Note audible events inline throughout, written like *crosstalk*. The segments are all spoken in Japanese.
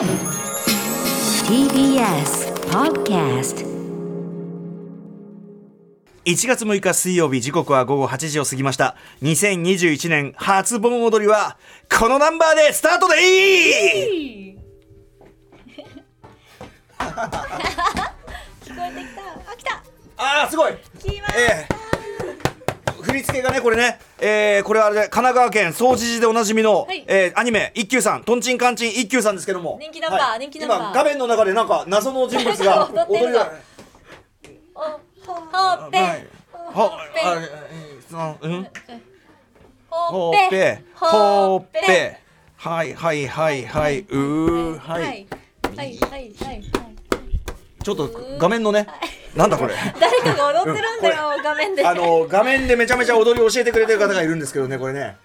TBS Podcast 1月6日水曜日時刻は午後8時を過ぎました。2021年初盆踊りはこのナンバーでスタートでいい！*laughs* 聞こえてきた。あ来た。あーすごい。来ました、ええ振り付けがねこれね、えー、これはあれで神奈川県総持寺でおなじみの、はい。えーアニメ一休さん。とんちんかんちん一休さんですけども。人気ナンバー人気ナンバー今画面の中でなんか謎の人物が *laughs* 踊りがおほっぺ、はい。ほあえーうん？ほほっぺ。っぺ。ほっぺ。はいはいはいはい。うーははい。いはいはいはいはい。ちょっと画面のねなんだこれ？誰かが踊ってるんだよ、画面で。あの画面でめちゃめちゃ踊りを教えてくれてる方がいるんですけどねこれね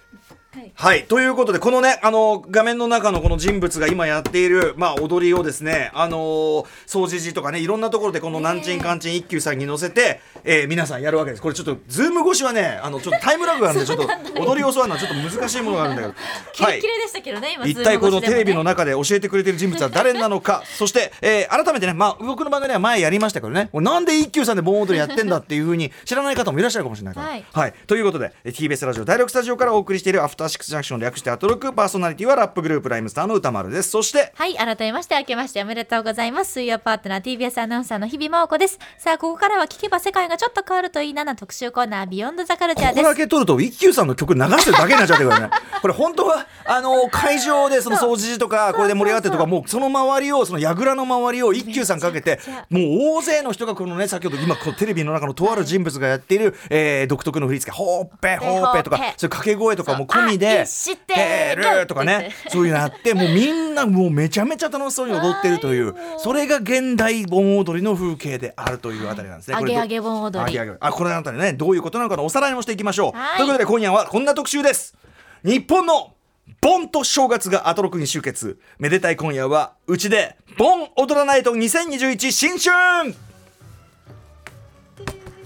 はい。はい。ということでこのねあの画面の中のこの人物が今やっているまあ踊りをですねあのー総持寺とかねいろんなところでこのなんちんかんちん一休さんに乗せて、えー皆さんやるわけです。これちょっとズーム越しはねあのちょっとタイムラグがあるんでちょっと踊りを教わるのはちょっと難しいものがあるんだけど。キレッキレでしたけどね、今一体このテレビの中中で教えてくれてる人物は誰なのか。*laughs* そして、えー改めてね、まあ、僕の番組では前やりましたけどね。なんで一休さんで盆踊りやってんだっていうふうに知らない方もいらっしゃるかもしれないから。はい。ということでえー TBS ラジオ第6スタジオからお送りしている「アフターシックスジャンクション」略してアトロックパーソナリティはラップグループライムスターの歌丸ですそしてはい、改めまして、明けましておめでとうございます。水曜パートナー TBS アナウンサーの日々真央子です。さあ、ここからは聞けば世界がちょっと変わるといいなな特集コーナー、ビヨンドザカルチャーここだです。け撮ると一休さんの曲流してるだけになっちゃってるからねこれ本当はあの会場でその掃除とかこれで盛り上がってるとかもうその周りをその櫓の周りを一休さんかけてもう大勢の人がこのね先ほど今こうテレビの中のとある人物がやっている、えー独特の振り付け「ほっぺほっぺ」とかそういう掛け声とかも込みそうでてるるとかねそういうのあってもうみんなもうめちゃめちゃ楽しそうに踊ってるというそれが現代盆踊りの風景であるというあたりなんですね。あげあげ盆踊り。あげあげ。あこれあたりねどういうことなのかのおさらいもしていきましょう。はい。ということで今夜はこんな特集です。日本の盆と正月がアトロクに集結。めでたい今夜はうちで盆踊らないと2021新春。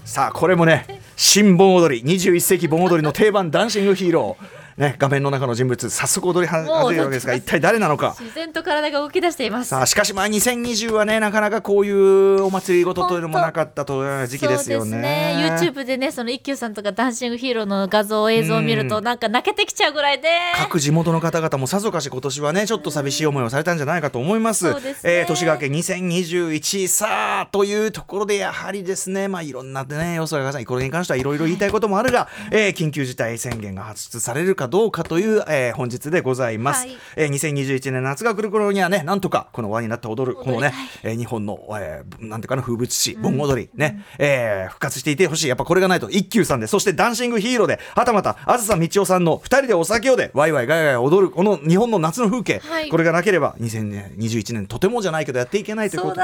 さあこれもね新盆踊り21世紀盆踊りの定番ダンシングヒーローね画面の中の人物早速踊り始めるわけですが一体誰なのか。自然と体が動き出しています。さあしかしまあ2020はねなかなかこういうお祭りごとというのもなかったという時期ですよね。ね YouTube でねその一休さんとかダンシングヒーローの画像映像を見るとなんか泣けてきちゃうぐらいで。各地元の方々もさぞかし今年はねちょっと寂しい思いをされたんじゃないかと思います。ね。えー年が明け2021さあというところでやはりですねまあいろんなね要素がこれに関してはいろいろ言いたいこともあるが、えー緊急事態宣言が発出されるかどうかという、えー本日でございます。はい。えー2021年夏が来る頃にはねなんとかこの輪になって踊るこのねえー日本の、えーなんていうかな風物詩盆踊りね、えー復活していてほしい。やっぱこれがないと一休さんでそしてダンシングヒーローではたまたあずさみちおさんの二人でお酒をでワイワイガヤガヤ踊るこの日本の夏の風景、はい。これがなければ2021年とてもじゃないけどやっていけないということで。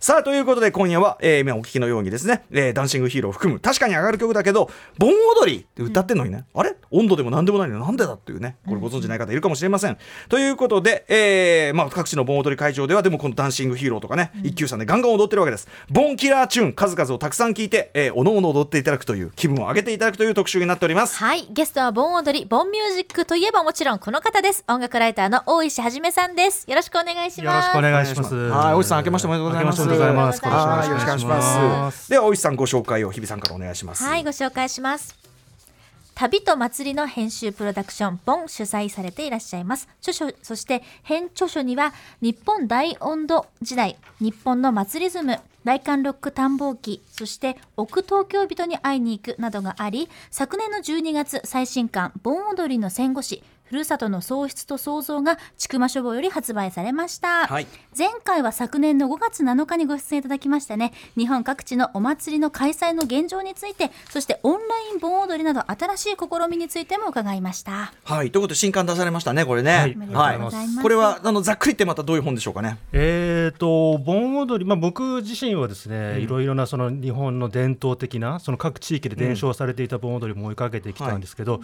さあということで今夜は、えー今お聞きのようにですね、えーダンシングヒーローを含む確かに上がる曲だけど盆踊りって歌ってんのにね、あれ？温度でも何でもないのになんでだっていうねこれご存知ない方いるかもしれません、ということで、えーまあ、各地の盆踊り会場ではでもこのダンシングヒーローとかね、一休さんでガンガン踊ってるわけです盆キラーチューン数々をたくさん聞いて、えー、おのおの踊っていただくという気分を上げていただくという特集になっておりますはいゲストは盆踊り盆ミュージックといえばもちろんこの方です音楽ライターの大石はじめさんですよろしくお願いしますよろしくお願いします。はい、大石さん、明けましておめでとうございます。明けましておめでとうございます今年もはいよろしくお願いします。では、大石さん、ご紹介を日比さんからお願いします。はい、ご紹介します。旅と祭りの編集プロダクション、ボン主催されていらっしゃいます。著書、そして編著書には、日本大温度時代、日本の祭りズム、大韓ロック探訪記、そして奥東京人に会いに行くなどがあり、昨年の12月、最新刊、盆踊りの戦後史、ふるさとの喪失と創造が千曲書房より発売されました、はい。前回は昨年の5月7日にご出演いただきましたね。日本各地のお祭りの開催の現状についてそしてオンライン盆踊りなど新しい試みについても伺いました。はい、ということで新刊出されましたね、これね。はい。おめでとうございます。これはあのざっくりってまたどういう本でしょうかね？えー、と盆踊り、まあ、僕自身はですね、いろいろなその日本の伝統的なその各地域で伝承されていた盆踊りも追いかけてきたんですけど、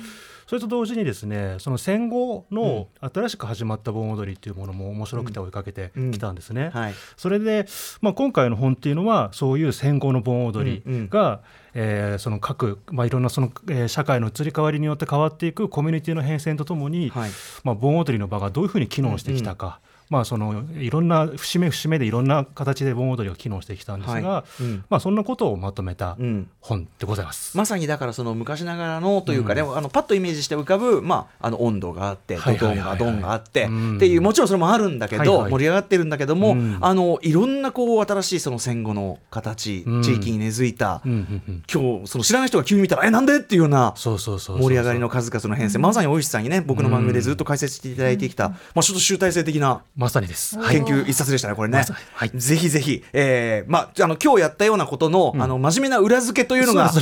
それと同時にですねその戦後の新しく始まった盆踊りっていうものも面白くて追いかけてきたんですね。はい。それで、まあ、今回の本っていうのはそういう戦後の盆踊りうん。うん。が、えーその各、まあ、いろんなその、えー社会の移り変わりによって変わっていくコミュニティの変遷とともに、はい。まあ、盆踊りの場がどういうふうに機能してきたか、まあ、そのいろんな節目節目でいろんな形で盆踊りが機能してきたんですが、はい。うん。まあ、そんなことをまとめたうん。本でございます。まさにだからその昔ながらのというかね、あのパッとイメージして浮かぶ、まあ、あの温度があってドドンがドンがあってうん。っていうもちろんそれもあるんだけど、はいはい。盛り上がってるんだけども、うん。あのいろんなこう新しいその戦後の形、うん。地域に根付いた、うんうんうん。今日その知らない人が急に見たらえなんでっていうような盛り上がりの数々の変遷。まさに大石さんにね僕の番組でずっと解説していただいてきた、まあ、ちょっと集大成的なまさにです。はい。研究一冊でしたね、これね。はい。ぜひぜひ、えーまあ、あの今日やったようなことの,、あの真面目な裏付けというのが、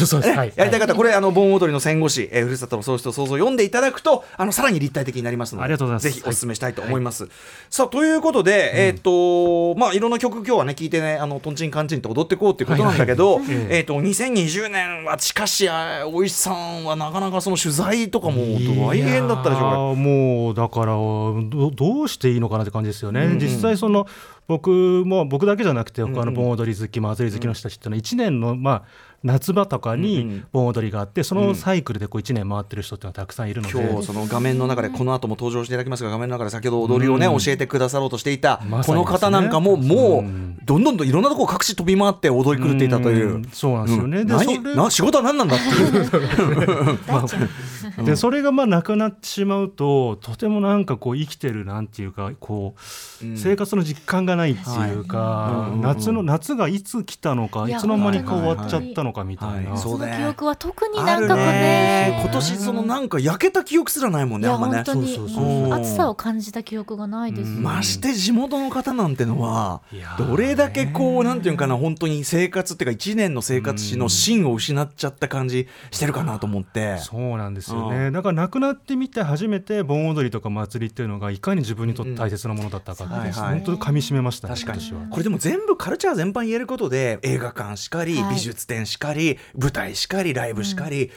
やりたい方、これあの盆踊りの戦後史、えー、ふるさとの喪失と創造を読んでいただくとあのさらに立体的になりますのでありがとうございます。ぜひお勧めしたいと思います。さあということで、えっ、とまあいろんな曲今日はね聞いてねあのとんちんかんちんと踊っていこうっていうことなんだけど、はい。はいええ。えっ、と2020年はしかしあ大石さんはなかなかその取材とかも大変だったでしょうか？もうだからどどうしていいのかなって感じですよね、うんうん。実際その僕も僕だけじゃなくて他の盆踊り好き祭り好きの人たちっていうのは1年のまあ夏場とかに盆踊りがあってそのサイクルでこう1年回ってる人っていうのはたくさんいるので、今日その画面の中でこの後も登場していただきますが画面の中で先ほど踊りをね、うん。教えてくださろうとしていた、この方なんかももう、うんどんどんといろんなところ各地飛び回って踊り狂っていたという。ん。そうなんですよね、何な仕事は何なんだっていう。*laughs* でそれがまあなくなってしまうととてもなんかこう生きてるなんていうかこう、うん。生活の実感がないっていうか、夏の夏がいつ来たのかいつの間にか終わっちゃったのかみたいな。はい。その記憶は特にあるなんかね。今年そのなんか焼けた記憶すらないもんいやねあんまね。本当に。そうそうそうう。ん。暑さを感じた記憶がないですうん。まして地元の方なんてのはどれだけこうなんていうのかな本当に生活っていうか1年の生活史の芯を失っちゃった感じしてるかなと思って。そうなんですようねだから亡くなってみて初めて盆踊りとか祭りっていうのがいかに自分にとって大切なものだったかって、うんはいはい。本当に噛み締めましたね確かに。これでも全部カルチャー全般言えることで映画館しかり、はい。美術展しかり舞台しかりライブしかり、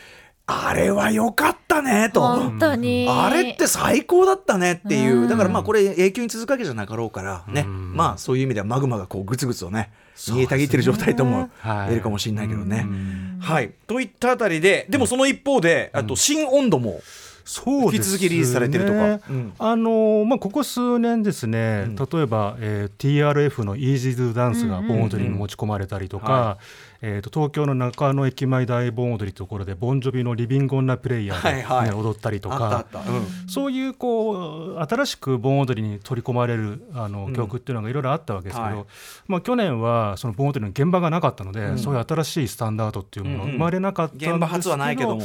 あれは良かったねと。本当に。あれって最高だったねっていう、うん。だからまあこれ永久に続くわけじゃなかろうからね、うん。まあそういう意味ではマグマがこうグツグツとね煮えたぎってる状態ともはい言えるかもしれないけどね。うん。はい、といったあたりででもその一方で、あと新温度もそうですね。引き続きリリースされてるとか。うん。あのーまあ、ここ数年ですね、うん。例えば、えー TRF の Easy to Dance が盆踊りに持ち込まれたりとか、うんうんはえー、と東京の中野駅前大盆踊りところでボンジョビのリビング・オン・ラ・プレイヤーで、ねはいはい。踊ったりとか。った、うん。そういうこう新しく盆踊りに取り込まれるあのうん。曲っていうのがいろいろあったわけですけど、はい。まあ、去年はその盆踊りの現場がなかったので、うん。そういう新しいスタンダードっていうものがうん。うん生まれなかったんですけど、現場初はないけど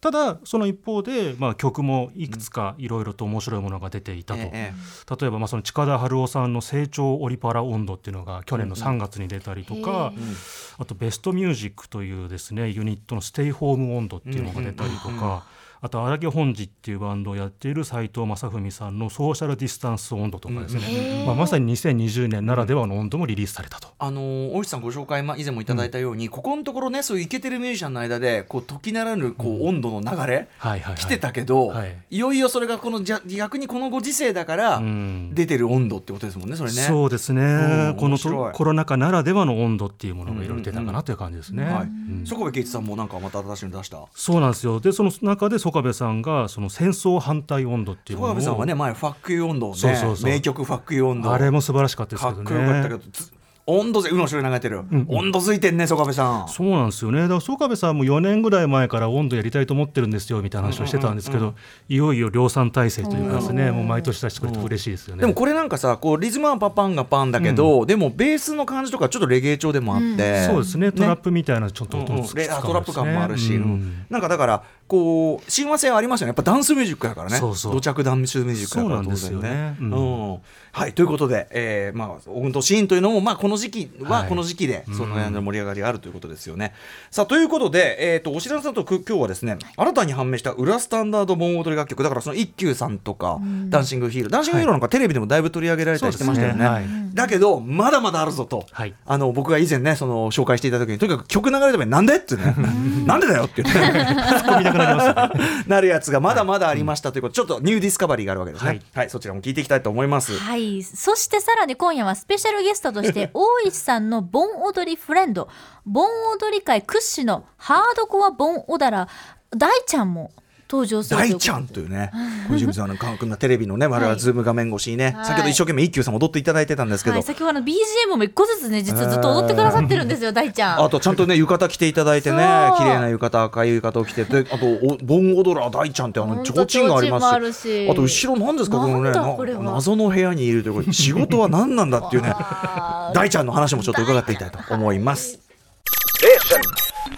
ただその一方で、まあ、曲もいくつかいろいろと面白いものが出ていたと、ええ例えばまあその近田春夫さんの「成長オリパラ温度」っていうのが去年の3月に出たりとか、うんうん。あとベストミュージックというですねユニットの「ステイホーム温度」っていうのが出たりとか、あと荒木本次っていうバンドをやっている斉藤正文さんの「ソーシャルディスタンス温度」とかですね、まあ、まさに2020年ならではの温度もリリースされたと。あのー大石さんご紹介、まあ、以前もいただいたように、ここのところねそういうイケてるミュージシャンの間でこう時ならぬこう温度の流れ、はいはいはい、来てたけど、はい。い、よいよそれがこのじゃ逆にこのご時世だからうん。出てる温度ってことですもんねそれね。そうですね、うんこのコロナ禍ならではの温度っていうものがいろいろ出たかなという感じですね。はい。うん。曽我部圭一さんもなんかまた新しいの出した？そうなんですよ。でその中で曽我部さんがその戦争反対温度っていうのを我部さんはね前ファックユー温度をねそうそうそう名曲ファックユー温度あれも素晴らしかったですかっけどこよかったけね。どつ温度ぜうの後ろに流れてる、ん温度づいてんね曽我部さん。そうなんですよねだから曽我部さんも4年ぐらい前から温度やりたいと思ってるんですよみたいな話をしてたんですけど、いよいよ量産体制というかですね、もう毎年出してくれて嬉しいですよね。でもこれなんかさこうリズムはパパンがパンだけど、でもベースの感じとかちょっとレゲエ調でもあって、そうですねトラップみたいなちょっと音うんうんもつレあトラップ感もあるし、うんうんなんかだからこう親和性はありますよねやっぱダンスミュージックだからねそうそう土着ダンスミュージックだからそうなんですよねうんうんはいということで、えーまあ、オグンとシーンというのも、まあ、この時期ははい。この時期でうん。その辺の盛り上がりがあるということですよね。さあということで、えー、とお知らせとく今日はですね新たに判明した裏スタンダード盆踊り楽曲。だからその一休さんとか、ん。ダンシングヒーロー。ダンシングヒーローなんかテレビでもだいぶ取り上げられたりしてましたよね。はい。だけどまだまだあるぞと、はい。あの僕が以前ねその紹介していた時にとにかく曲流れたなんでってね。*laughs* なんでだよって言ってなね。*laughs* なるやつがまだまだありましたということで、ちょっとニューディスカバリーがあるわけですね。ははいい、そちらも聞いていきたいと思います。はい。そしてさらに今夜はスペシャルゲストとして、*laughs* 大石さんの盆踊りフレンド、盆踊り界屈指のハードコア盆踊ら、大ちゃんも登場する大ちゃんというね、小泉さんの韓国のテレビのね、我々ズーム画面越しにね、はい。先ほど一生懸命一休さん踊っていただいてたんですけど、はい、先ほどの BGM も一個ずつね実はずっと踊ってくださってるんですよ、大ちゃん。あとちゃんとね浴衣着ていただいてね綺麗な浴衣赤い浴衣を着てであとお盆踊ら大ちゃんってあの提灯がありますし。あと後ろ何ですかこのね謎の部屋にいるということ。仕事は何なんだっていうね。*laughs* 大ちゃんの話もちょっと伺っていきたいと思います。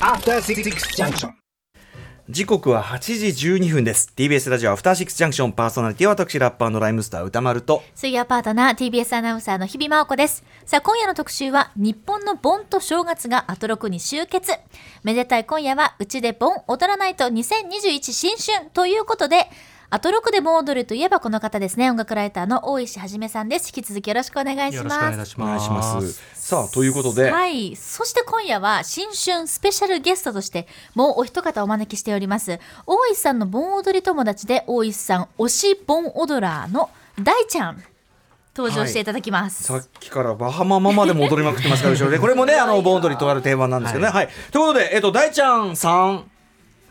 After Six Junction. 時刻は8時12分です。TBS ラジオアフターシックスジャンクションパーソナリティは私ラッパーのライムスター歌丸と。水曜パートナー TBS アナウンサーの日々真央子です。さあ今夜の特集は日本の盆と正月がアトロクに集結。めでたい今夜はうちで盆踊らないと2021新春ということでアトロクで盆踊るといえばこの方ですね。音楽ライターの大石はじめさんです。引き続きよろしくお願いしよろしくお願いいますたします。お願いします。さあということで、はい。そして今夜は新春スペシャルゲストとしてもうお一方お招きしております。大石さんの盆踊り友達で大石さん推し盆踊らーの大ちゃん。登場していただきます。さっきからバハママまでも踊りまくってますから後ろで。これもねあの盆踊りとある定番なんですけどね。はい、ということでえっと大ちゃんさん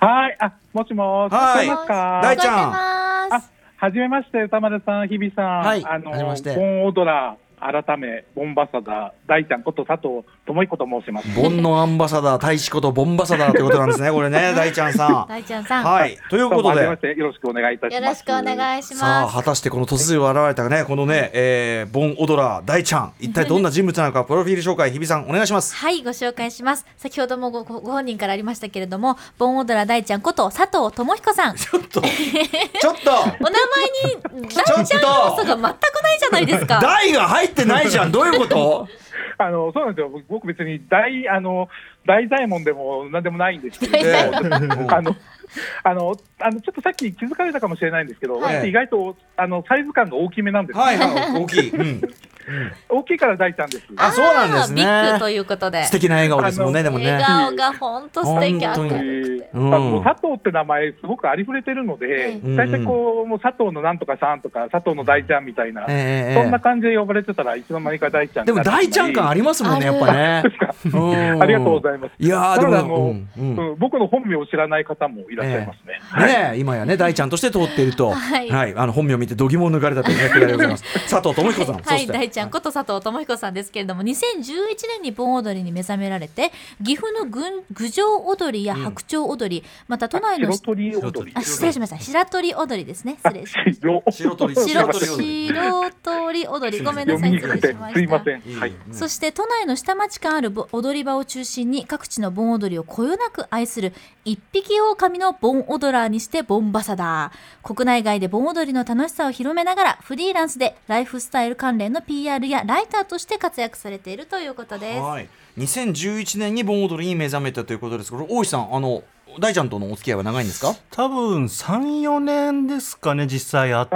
はい、あ、もしもし、はい。大ちゃん。あ、はじめまして、歌丸さん、日比さん。はい。あの、はじめ改め、ボンバサダー、大ちゃんこと佐藤智彦と申します。盆のアンバサダー大使ことボンバサダーということなんですねこれね *laughs* 大ちゃんさん大ちゃんさん。はいということでよろしくお願いいたします。よろしくお願いしさあます。果たしてこの突如現れたねこのね、えー、ボン・オドラー大ちゃん一体どんな人物なのかプロフィール紹介日比さんお願いしますはい、ご紹介します。先ほどもごごご本人からありましたけれども、盆踊ら大ちゃんこと佐藤智彦さん。ちょっと *laughs* ちょっとお名前に大ちゃん要素が全くないじゃないですか。*laughs* 大が入ってないじゃん。どういうこと？*laughs* あの、そうなんですよ。僕僕別に大、あの、大左衛門でもなんでもないんですけど、ええ *laughs* あの、あの、あの、ちょっとさっき気づかれたかもしれないんですけど、はい。私意外と、あの、サイズ感が大きめなんです。はいはい。大きい、うん、*laughs* 大きいから大ちゃんです。あそうなんですね。ビッグということで。素敵な笑顔ですもんねでもね。笑顔が本当素敵本当に。明るくて。うん。あの佐藤って名前、すごくありふれてるので、うん大体こう、もう佐藤のなんとかさんとか、佐藤の大ちゃんみたいな、ええそんな感じで呼ばれてたらいつの間にか大ちゃんでも大ちゃん感ありますもんねやっぱね。うん。*laughs* ありがとうございます。いやーでただあの、も僕の本名を知らない方もいらっしゃいますね。ねえ今やね大ちゃんとして通っていると、*laughs* はい。あの本名を見て度肝を抜かれたというねくだりでございます。佐藤智彦さん、はい、そして。大ちゃんこと佐藤智彦さんですけれども、2011年に盆踊りに目覚められて、岐阜の郡郡上踊りや白鳥踊り、また都内の白鳥踊り。あ失礼しました。白鳥踊りですね。失礼しまし白白鳥。た白白鳥。踊り白鳥踊り。ごめんな読さい失礼しました。すいません。はい。そして都内の下町感あるぼ踊り場を中心に各地の盆踊りをこよなく愛する一匹狼の盆踊らーにしてボンバサダー国内外で盆踊りの楽しさを広めながらフリーランスでライフスタイル関連の PR やライターとして活躍されているということです。はい、2011年に盆踊りに目覚めたということですけど大石さんあの大ちゃんとのお付き合いは長いんですか？多分3、4年ですかね、実際会っ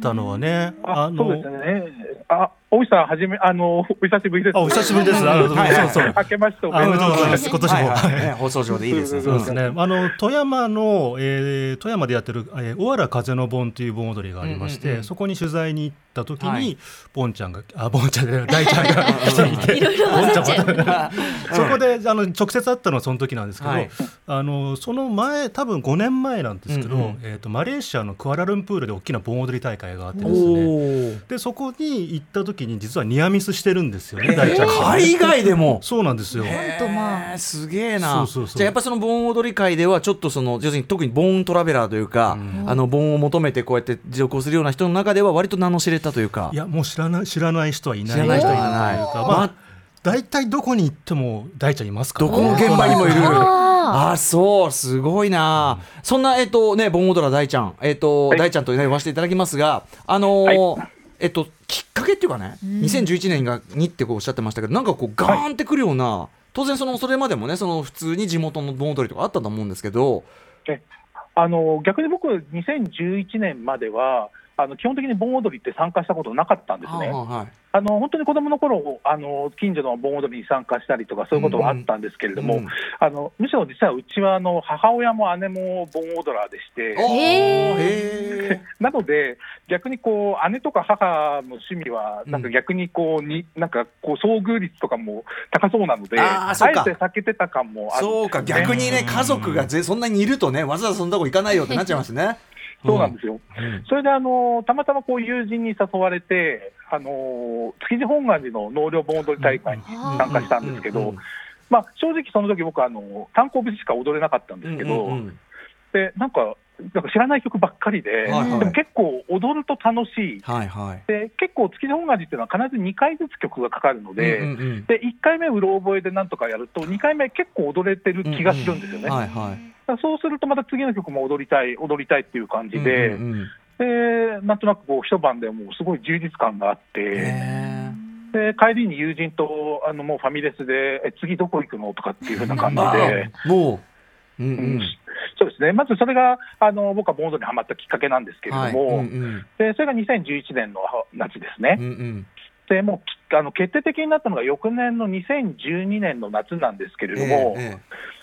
たのはね。あ、そうですね。あ、大石さん、はじめ、あの、お久しぶりです。あお久しぶりです。あそうそう。明けましておめでとうございます。今年も。放送上でいいですね。そうですね。あの富山の、えー富山でやってる、えー、小原風の盆という盆踊りがありまして、そこに取材に行った時に、はいボンちゃんがあボンちゃんじゃない大ちゃんが来ていて、いろいろ混ざっちゃう。そこであの直接会ったのはその時なんですけど、はいあのその前多分5年前なんですけど、えー、とマレーシアのクアラルンプールで大きな盆踊り大会があっておですね。ーでそこに行った時に実はニアミスしてるんですよね、大ちゃんが。海外でも？そうなんですよ。とまあすげえな。そうそうそう。じゃあやっぱその盆踊り会ではちょっとその要するに特に盆トラベラーというか、あの盆を求めてこうやって持続するような人の中では割と名の知れたというか。いやもう知らない知らない人はいない知らない人はいない。というか、まあまあ、大体どこに行っても大ちゃんいますからどこの現場にもいる。ああそうすごいな、そんなえっとね盆踊ら大ちゃん。えっと、はい。大ちゃんとね呼ばせていただきますがあのーはえっときっかけっていうかね、2011年がにってこうおっしゃってましたけどなんかこうガーンってくるような、当然そのそれまでもねその普通に地元の盆踊りとかあったと思うんですけど。あの逆に僕、2011年までは、あの基本的に盆踊りって参加したことなかったんですね。はいはいあの本当に子供の頃あの近所の盆踊りに参加したりとか、そういうことはあったんですけれども、うんうん。あのむしろ実はうちはあの母親も姉も盆踊らーでして、*laughs* なので、逆にこう姉とか母の趣味は、なんか逆にこうに、なんかこう遭遇率とかも高そうなので、ああーそうか。えて避けてた感もあるんそうか逆にね家族がぜそんなにいるとねわざわざそんなとこ行かないよってなっちゃいますね。そうなんですよ。うん。それであのたまたまこう友人に誘われて、あの築地本願寺の納涼盆踊り大会に参加したんですけどうん。うん。うん、まあ、正直その時僕はあの単行節しか踊れなかったんですけど、うんうんうん。でなんかなんか知らない曲ばっかりで、はいはいでも結構踊ると楽しい。はいはい。で結構築地本願寺っていうのは必ず2回ずつ曲がかかるので、うんうんうんで1回目うろ覚えでなんとかやると2回目結構踊れてる気がするんですよね、はいはい。だからそうするとまた次の曲も踊りたい踊りたいっていう感じで、うんうんうんでなんとなくこう一晩でもうすごい充実感があって、へで帰りに友人とあのもうファミレスでえ次どこ行くの？とかっていう風な感じーで。あもう、うん。ううん。んそうですね。まずそれがあの僕は盆踊りにハマったきっかけなんですけれどはい。も、うんうん。でそれが2011年の夏ですね、うんうん。でもあの決定的になったのが翌年の2012年の夏なんですけれども、えええ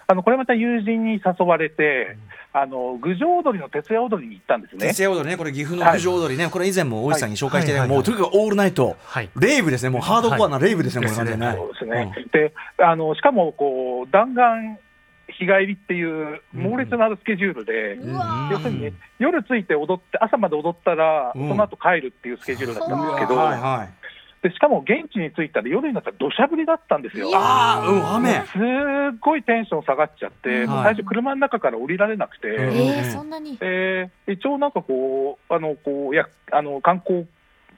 あのこれまた友人に誘われて、あの郡上踊りの徹夜踊りに行ったんですえね。徹夜踊りね、これ岐阜の郡上踊りね、これ以前も大石さんに紹介してね、はい。もうとにかくオールナイト、はい。レイブですね、もうハードコアなレイブですね、はい。これね。そうですね、であのしかもこう弾丸日帰りっていう猛烈なスケジュールで、要するに、夜着いて踊って、朝まで踊ったら、うん。その後帰るっていうスケジュールだったんですけど、はいはい。でしかも現地に着いたら夜になったら土砂降りだったんですよ。ああ、うん、雨。すっごいテンション下がっちゃって、最初、車の中から降りられなくて、うんえー、そんなに？えー一応なんかこう、あのこうやあの観光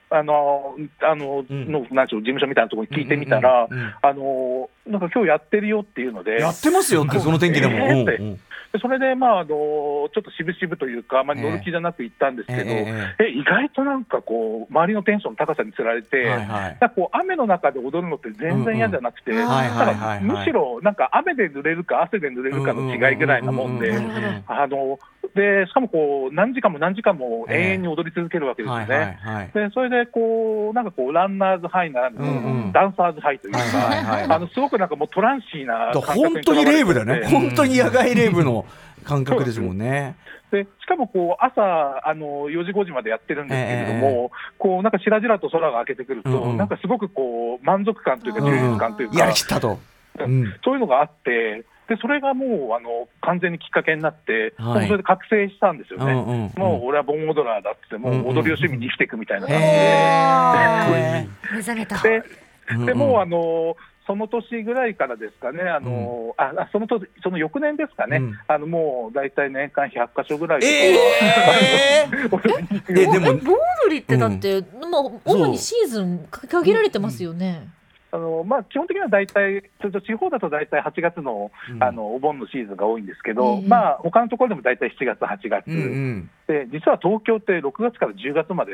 あのあの、うん。のなんでしょう事務所みたいなところに聞いてみたら、あのなんか今日やってるよっていうので、やってますよって、その天気でも。えーそれで、まあ、あのちょっと渋々というか、あまり乗る気じゃなく行ったんですけど、ええ意外となんかこう、周りのテンションの高さにつられて、えはい。こう雨の中で踊るのって全然嫌じゃなくて、むしろなんか雨で濡れるか汗で濡れるかの違いぐらいなもんであのでしかもこう何時間も何時間も永遠に踊り続けるわけですよね。でそれでこうなんかこうランナーズハイならぬ、ダンサーズハイというか、あのすごくなんかもうトランシーな本当にレイブだよね。本当に野外レイブの感覚ですもんね。でしかもこう朝あの4時、5時までやってるんですけれども、こうなんかしらじらと空が明けてくると、うんうん。なんかすごくこう満足感というか、うん充実感というか、やりきったと。うん。そういうのがあって、でそれがもうあの完全にきっかけになって、はい。それで覚醒したんですよね。うんうんうん。もう俺は盆踊らーだって、もう踊りを趣味に生きていくみたいな感じで。へ目覚めた。でーでもうあのその年ぐらいからですかね、あのああその年その翌年ですかね、うん。あのもう大体年間100箇所ぐらいえー。*laughs* え *laughs* でもえ盆踊りってだって、もう主にシーズンか限られてますよね。あのまあ、基本的には大体、ちょっと地方だと大体8月の,、うん。あのお盆のシーズンが多いんですけど、ええまあ他のところでも大体7月、8月、うんうん。で実は東京って6月から10月まで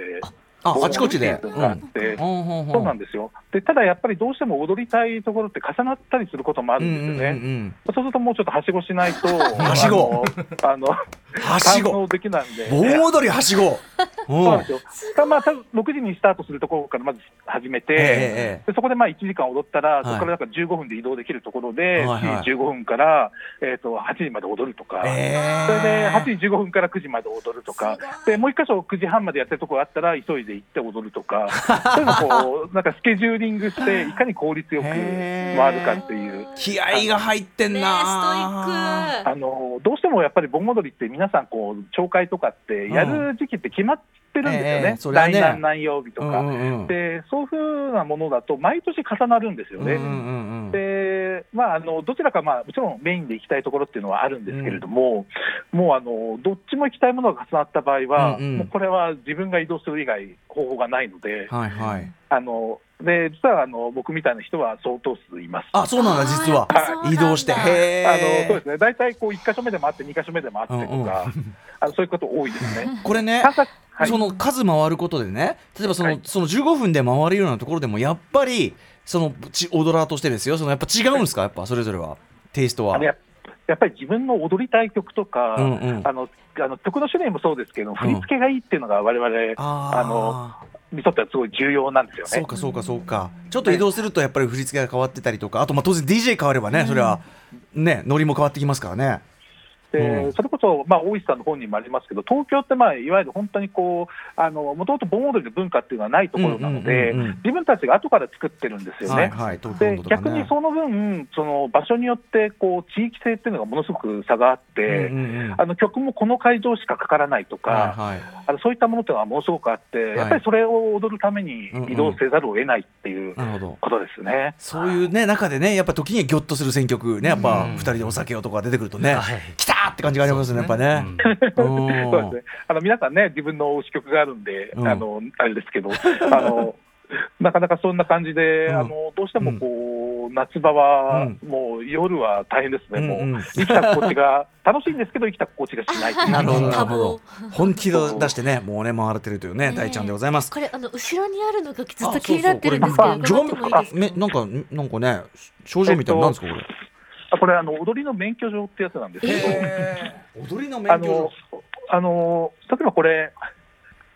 あ、あちこちで。そそうなんですよ。で、ただやっぱりどうしても踊りたいところって重なったりすることもあるんですよね。そうするともうちょっとはしごしないと、*laughs* はしご。あの *laughs* はしご。できないんで。盆踊りはしご。う *laughs* んそうなんですよ。たまあ、た6時にスタートするところからまず始めて、でそこでまあ1時間踊ったら、いそこからなんか15分で移動できるところで、はいはい7時15分から、えー、と8時まで踊るとか、えそれでえ8時15分から9時まで踊るとか、でもう一箇所9時半までやってるところあったら、急いで行って踊るとか、*laughs* そういうのこう、なんかスケジューリングして、いかに効率よく回るかっていう。気合が入ってんねな。ストイック。あのどうしてもやっぱり盆踊りって皆さんこう町会とかってやる時期って決まってるんですよえねえ、それはね。来何何曜日とか、うんうんうん。でそういうふうなものだと毎年重なるんですよね。うんうんうんでまあ、あのどちらか、まあ、もちろんメインで行きたいところっていうのはあるんですけれども、もうあのどっちも行きたいものが重なった場合は、うんうん。もうこれは自分が移動する以外方法がないので、はいはい。あので実はあの僕みたいな人は相当数います。あ、そうなんだ、実は。移動して。へあのそうえで。すね、大体こう1箇所目でもあって、2箇所目でもあってとか、うんうん。あのそういうこと多いですね。*laughs* これね。はい。その数回ることでね例えばその,、はい。その15分で回るようなところでもやっぱりそのち踊らーとしてですよ。そのやっぱ違うんですか？やっぱそれぞれは。テイストは。ややっぱり自分の踊りたい曲とか、うんうん。あのあの曲の種類もそうですけど、ん。振り付けがいいっていうのが、我々、あー。あのにとってはすごい重要なんですよね。そうかそうかそうか。ちょっと移動するとやっぱり振り付けが変わってたりとか。あとまあ当然 DJ 変わればねそれはねノリも変わってきますからねでうん。それこそ、まあ、大石さんの本にもありますけど、東京って、まあ、いわゆる本当にこう、もともと盆踊りの文化っていうのはないところなので、うんうんうんうん自分たちが後から作ってるんですよね。はいはいで逆にその分、その場所によってこう地域性っていうのがものすごく差があって、うんうんうん。あの曲もこの会場しかかからないとか、はいはい。あのそういったものっていうのはものすごくあって、やっぱりそれを踊るために移動せざるを得ないっていうことですね。そういうね中でねやっぱ時にはギョッとする選曲ねやっぱ二人でお酒をとか出てくるとねはい。来たーって感じがありますよね。やっぱね。うん。うん。そうですね。あの皆さんね、自分の推し曲があるんで、うん。あのあれですけど、*laughs* あのなかなかそんな感じで、うん。あのどうしてもこう、夏場は、うんもう夜は大変ですね、もう、うん。う。ん生きた心地が、楽しいんですけど、生きた心地がしない。*laughs* なるほどなる多ほど。忙本気を出してねもうね回れてるというねね大ちゃんでございます。これあの後ろにあるのがずっあと気になってるんですけどなんかなんかね症状みたいなのなんですかこれ？あこれあの、踊りの免許状ってやつなんですけど、踊りのあのあの例えばこれ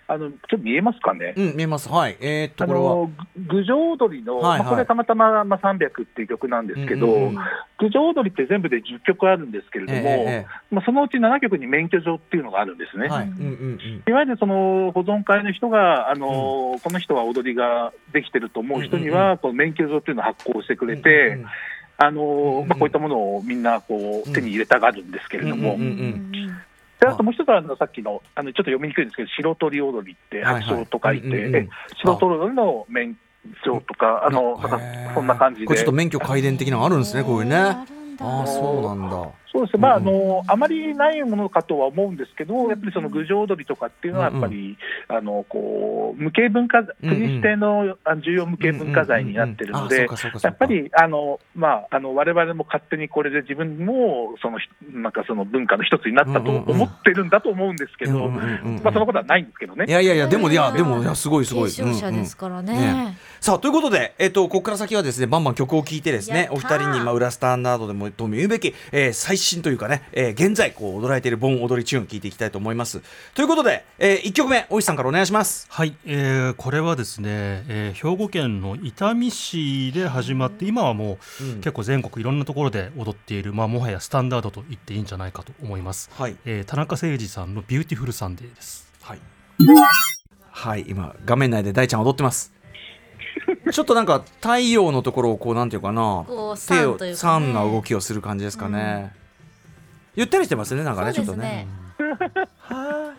あの、ちょっと見えますかね？うん見えます。はい。えーっとあこれは。のぐ郡上踊りの、はいはい。まあ、これたまたま、まあ、300っていう曲なんですけど、うんうんうん。郡上踊りって全部で10曲あるんですけれども、えまあ、そのうち7曲に免許状っていうのがあるんですね。えはい。うんうんうん。いわゆるその保存会の人が、あのこの人は踊りができてると思う人にうんうんは、この免許状っていうのを発行してくれて、うんうんうんあのうんうん。まあ、こういったものをみんなこううん。手に入れたがるんですけれども、うんうんうんであともう一つはあのさっきのあのちょっと読みにくいんですけど、白鳥踊りって、白鳥と書いて、うんうんうん。え白鳥踊りの免許とか、あ。のそんな感じで。これちょっと免許改伝的なのあるんですねこういうね。ああそうなんだそうですね、まあ、あうん。のあまりないものかとは思うんですけど、やっぱりその郡上踊りとかっていうのは、やっぱり、あのこう無形文化、うん国指定のあ重要無形文化財になってるのでやっぱりあの、まあ、あの我々も勝手にこれで自分もそのひなんかその文化の一つになったとうんうんうん。思ってるんだと思うんですけど、うんうんうんうん。まあ、そのことはないんですけどね。い。やいやいやでもいやでもいやすごいすごい。継承者ですからね,、うんうんさあということで、えっとここから先はですねバンバン曲を聴いてですねお二人に、まあ、裏スタンダードでもとも言うべき、えー最新というかね、えー現在こう踊られている盆踊りチューン聴いていきたいと思います。ということで、え1曲目大石さんからお願いします。はい、えーこれはですね、えー兵庫県の伊丹市で始まって今はもう、うん。結構全国いろんなところで踊っている、まあ、もはやスタンダードと言っていいんじゃないかと思います、はい。えー田中星児さんの「ビューティフルサンデー」です。はい、はい、今画面内で大ちゃん踊ってます。*laughs* ちょっとなんか太陽のところをこうなんていうかなこう手を酸というかね。酸な動きをする感じですかね、ゆったりしてますねなんかねちょっとね。ね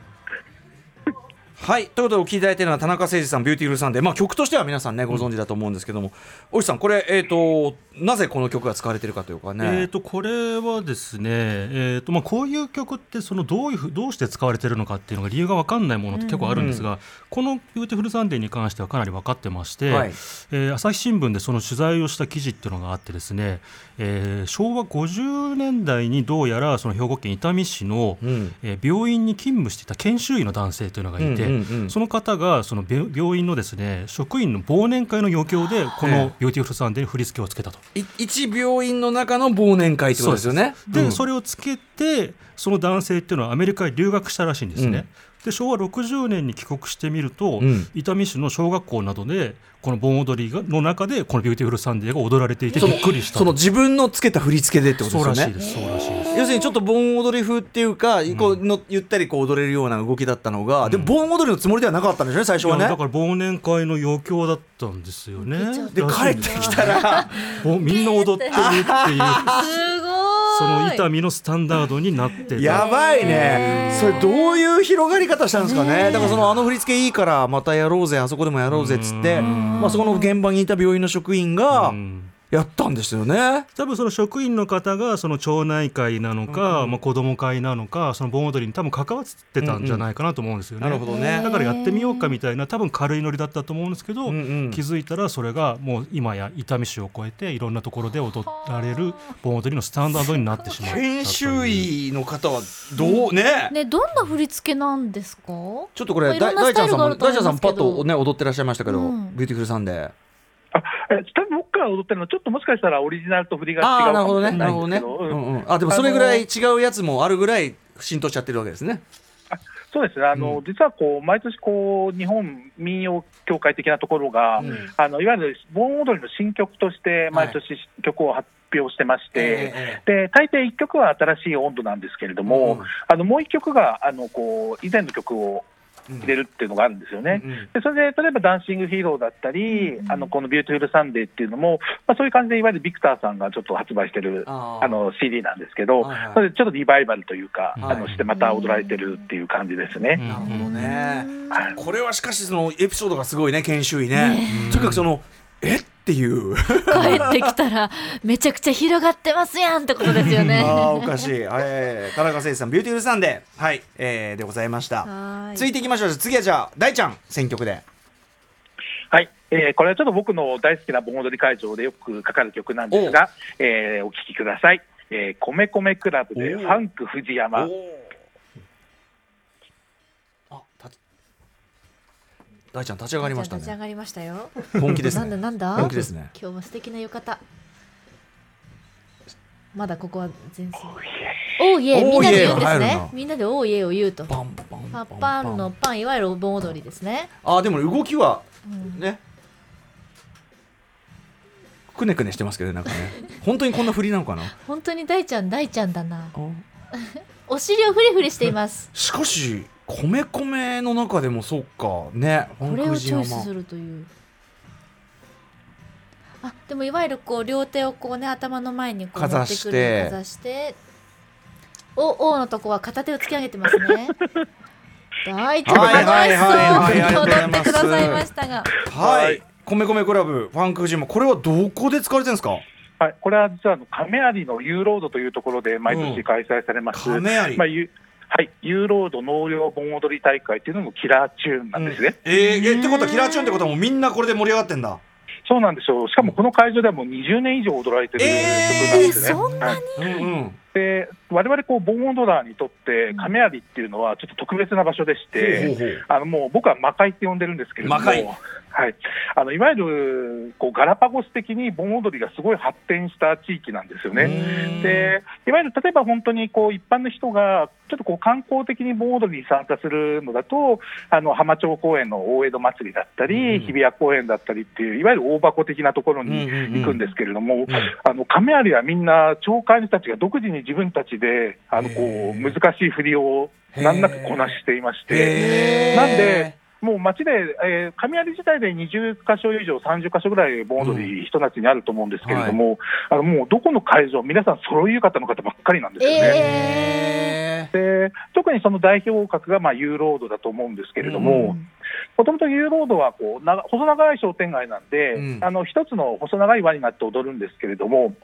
はい。ということでお聴きいただいているのは田中星児さん「ビューティフルサンデー」まあ曲としては皆さんねご存知だと思うんですけども。大石さんこれえっ、となぜこの曲が使われているかというかね、えー、とこれはですね、えーとまあ、こういう曲ってそのどういうふうどうして使われてるのかっていうのが理由が分かんないものって結構あるんですが、この「ビューティフルサンデー」に関してはかなり分かってまして、はい。えー朝日新聞でその取材をした記事っていうのがあってですね、えー昭和50年代にどうやらその兵庫県伊丹市の、うん。えー病院に勤務していた研修医の男性というのがいて、うんうんうん。その方がその病病院のですね職員の忘年会の余興でこええの「ビューティフルサンデー」に振り付けをつけたと。い一病院の中の忘年会ってことですよね？で、うん。それをつけてその男性っていうのはアメリカへ留学したらしいんですね。で昭和60年に帰国してみると、うん。伊丹市の小学校などでこの盆踊りがの中でこの「ビューティフルサンデー」が踊られていてびっくりした。その自分のつけた振り付けでってことそうですよねらしいです。そうらしいです。要するにちょっと盆踊り風っていうか、こうのゆったりこう踊れるような動きだったのが、でも盆踊りのつもりではなかったんでしょ？うね最初はいね。やだから忘年会の余興だったんですよね。で帰ってきたら。*laughs* みんな踊ってるっていう。すごいその伊丹のスタンダードになってたやばいね。それどういう広がり方したんですかね。だからそのあの振り付けいいからまたやろうぜあそこでもやろうぜっつって、まあ、そこの現場にいた病院の職員がうんやったんですよね。多分その職員の方がその町内会なのか、まあ、子ども会なのかその盆踊りに多分関わってたんじゃないかなと思うんですよね。なるほどね。だからやってみようかみたいな多分軽いノリだったと思うんですけど、うんうん。気づいたらそれがもう今や伊丹市を超えていろんなところで踊られる盆踊りのスタンダードになってしまう。研修医の方はどう？ね。ねどんな振り付けなんですか？ちょっとこれ大大ちゃんさんも大ちゃんさんパッとね踊ってらっしゃいましたけど、うん。ビューティフルサンデーあえ多分僕が踊ってるのは、ちょっともしかしたらオリジナルと振りが違うかなるほどねもしれないなるほどね、んですけど、うんうん。うん、あでもそれぐらい違うやつもあるぐらい浸透しちゃってるわけですね。そうですね、あの実はこう毎年こう、日本民謡協会的なところが、うん。あのいわゆる盆踊りの新曲として、毎年曲を発表してまして、えで大抵1曲は新しい音頭なんですけれども、うんあのもう1曲があのこう以前の曲を入れるっていうのがあるんですよね。うんでそれで例えばダンシングヒーローだったり、あのこのビューティフルサンデーっていうのも、まあ、そういう感じでいわゆるビクターさんがちょっと発売してるあの CD なんですけど、はいはい。それでちょっとリバイバルというか、はい。あのしてまた踊られてるっていう感じですね。なるほどね。はいこれはしかしそのエピソードがすごいね研修医ね。とにかくそのえ？っていう。帰ってきたらめちゃくちゃ広がってますやんってことですよね。*laughs* ああおかしい、えー、田中星児さんビューティフルサンデー。はい、えー、でございました。はい。続いていきましょう。次はじゃあ大ちゃん選曲で。はい、えーこれはちょっと僕の大好きな盆踊り会場でよくかかる曲なんですが、えーお聴きください。えー、米米クラブでファンク藤山。あた大ちゃん立ち上がりましたね立ち上がりましたよ。本気ですなんだねなんだ？本気ですね今日は素敵な浴衣。まだここは全然。おーイみんなで言うんですね。みんなでおーイを言うと。パンパンパッパンのパンいわゆる盆踊りですね。あでも動きはうんねくねくねしてますけどねなんかね *laughs* 本当にこんな振りなのかな？本当に大ちゃん大ちゃんだな。あ *laughs* お尻をフリフリしています。*laughs* しかし米米の中でもそうか。ねこれをチョイス山するという。あでもいわゆるこう両手をこうね頭の前にこうかざ持ってくるしてかざして。お王のとこは片手を突き上げてますね。*laughs* 大ちゃんはいはいはいはい楽しそうに踊ってくださいありがとうございましたがはい、はい米米クラブファンクジムこれはどこで使われてるんですかはい、これは実は亀有のユーロードというところで毎年開催されます。亀有まあゆはい、ユーロード納涼盆踊り大会っていうのもキラーチューンなんですね。えー、えってことはキラーチューンってことはもうみんなこれで盛り上がってんだ。そうなんですよ。しかもこの会場ではもう20年以上踊られてる曲なんですね。えーそんなはいうん。うんで我々こう盆踊ラーにとって亀有っていうのはちょっと特別な場所でして、ほうほうあのもう僕は魔界って呼んでるんですけれども、魔界。はい、あのいわゆるこうガラパゴス的に盆踊りがすごい発展した地域なんですよね。でいわゆる例えば本当にこう一般の人がちょっとこう観光的に盆踊りに参加するのだと、あの浜町公園の大江戸祭りだったり、うん日比谷公園だったりっていう、いわゆる大箱的なところに行くんですけれども、あの亀有はみんな、町会の人たちが独自に自分たちであのこう難しい振りを難なくこなしていまして。なんで、もう街で、えー、亀有自体で20箇所以上、30箇所ぐらい盆踊り、ひと夏にあると思うんですけれども、あのもうどこの会場、皆さん、揃い浴衣の方ばっかりなんですよね。えで特にその代表格がまあユーロードだと思うんですけれども、もともとユーロードはこう長細長い商店街なんで、うん。あの一つの細長い輪になって踊るんですけれども、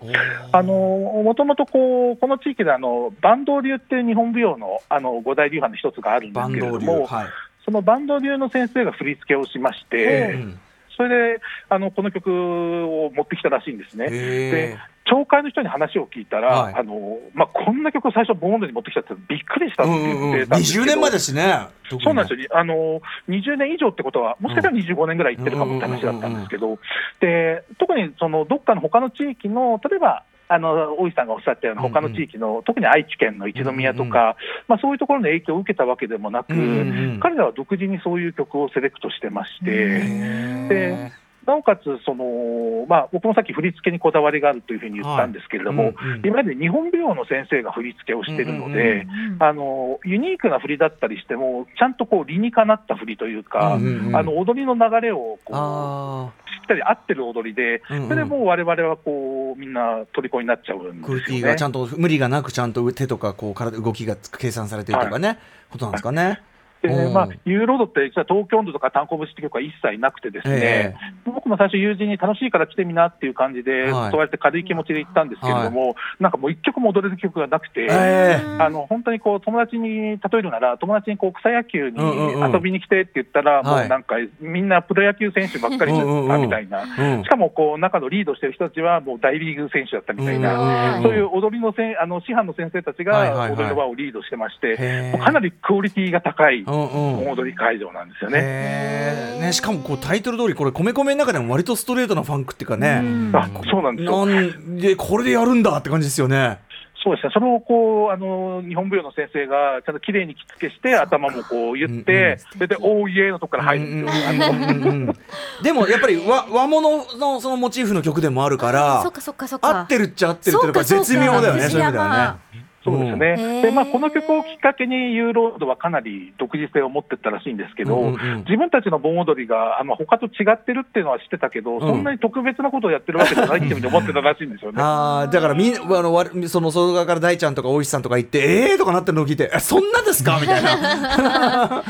あのもともとこうこの地域であの坂東流っていう日本舞踊のあの五大流派の一つがあるんですけれども、はい、そのバンド流の先生が振り付けをしまして、うんそれであのこの曲を持ってきたらしいんですね。へ町会の人に話を聞いたら、はい。あのまあ、こんな曲を最初、盆踊りに持ってきたってびっくりしたってーうんうんうん言ってたんですけど、20年前ですしね。そうなんですよ、あの20年以上ってことは、もしかしたら25年ぐらい行ってるかもって話だったんですけど、で特にそのどっかの他の地域の、例えば、あの大石さんがおっしゃったような他の地域の、特に愛知県の一宮とか、まあ、そういうところの影響を受けたわけでもなく、うんうんうん。彼らは独自にそういう曲をセレクトしてまして。へでなおかつその、まあ、僕もさっき振り付けにこだわりがあるというふうに言ったんですけれども、はいうんうん。今まで日本舞踊の先生が振り付けをしているので、うんあのユニークな振りだったりしても、ちゃんとこう理にかなった振りというか、うんうんうん。あの踊りの流れをこうあしっかり合ってる踊りで、うんうん。それでもう我々はこうみんな虜になっちゃうんですよね。ーティーがち。ゃんと無理がなくちゃんと手とかこう体動きが計算されてるとかね、ことなんですかね。でうん。まあ、ユーロードって実は東京温度とか単行節って曲は一切なくてですね、え僕も最初友人に楽しいから来てみなっていう感じで、はい。そうやって軽い気持ちで行ったんですけれども、なんかもう一曲も踊れる曲がなくて、えあの本当にこう友達に例えるなら、友達にこう草野球にうんうんうん。遊びに来てって言ったら、はい。もうなんかみんなプロ野球選手ばっかりだったみたいな、うんしかもこう中のリードしてる人たちはもう大リーグ選手だったみたいな、うんそういう踊りのせんあの師範の先生たちはいはいはい。が踊りの場をリードしてまして、へーもうかなりクオリティが高い、うんうん。うん盆踊り会場なんですよね。ね、しかもこうタイトル通りこれ米米の中でも割とストレートなファンクっていうかね、あそうなんですよ。なんでこれでやるんだって感じですよね。そうですね、それをこうあの日本舞踊の先生がちゃんと綺麗に着付けして、頭もこう言って、それで、おーいえのとこから入るんですよ。あのうんうんうん。でもやっぱり和和物のそのモチーフの曲でもあるからそっかそっかそっか。合ってるっちゃ合ってるっていうのが絶妙だよねそういう意味ではね。そうですね、うん。でまあ、この曲をきっかけに、ユーロードはかなり独自性を持ってったらしいんですけど、うんうんうん。自分たちの盆踊りがあの他と違ってるっていうのは知ってたけど、そんなに特別なことをやってるわけじゃないっていうふうに思ってたらしいんですよね。*laughs* あーだからみんあのわその外側から大ちゃんとか大石さんとか行ってえーとかなってるのを聞いてえそんなですか？みたいな。そうな